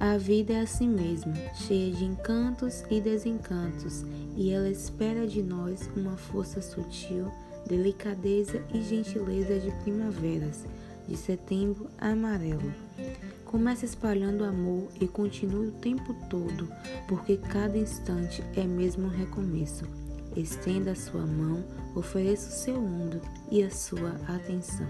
A vida é assim mesmo, cheia de encantos e desencantos, e ela espera de nós uma força sutil, delicadeza e gentileza de primaveras, de setembro amarelo. Comece espalhando amor e continue o tempo todo, porque cada instante é mesmo um recomeço. Estenda a sua mão, ofereça o seu mundo e a sua atenção.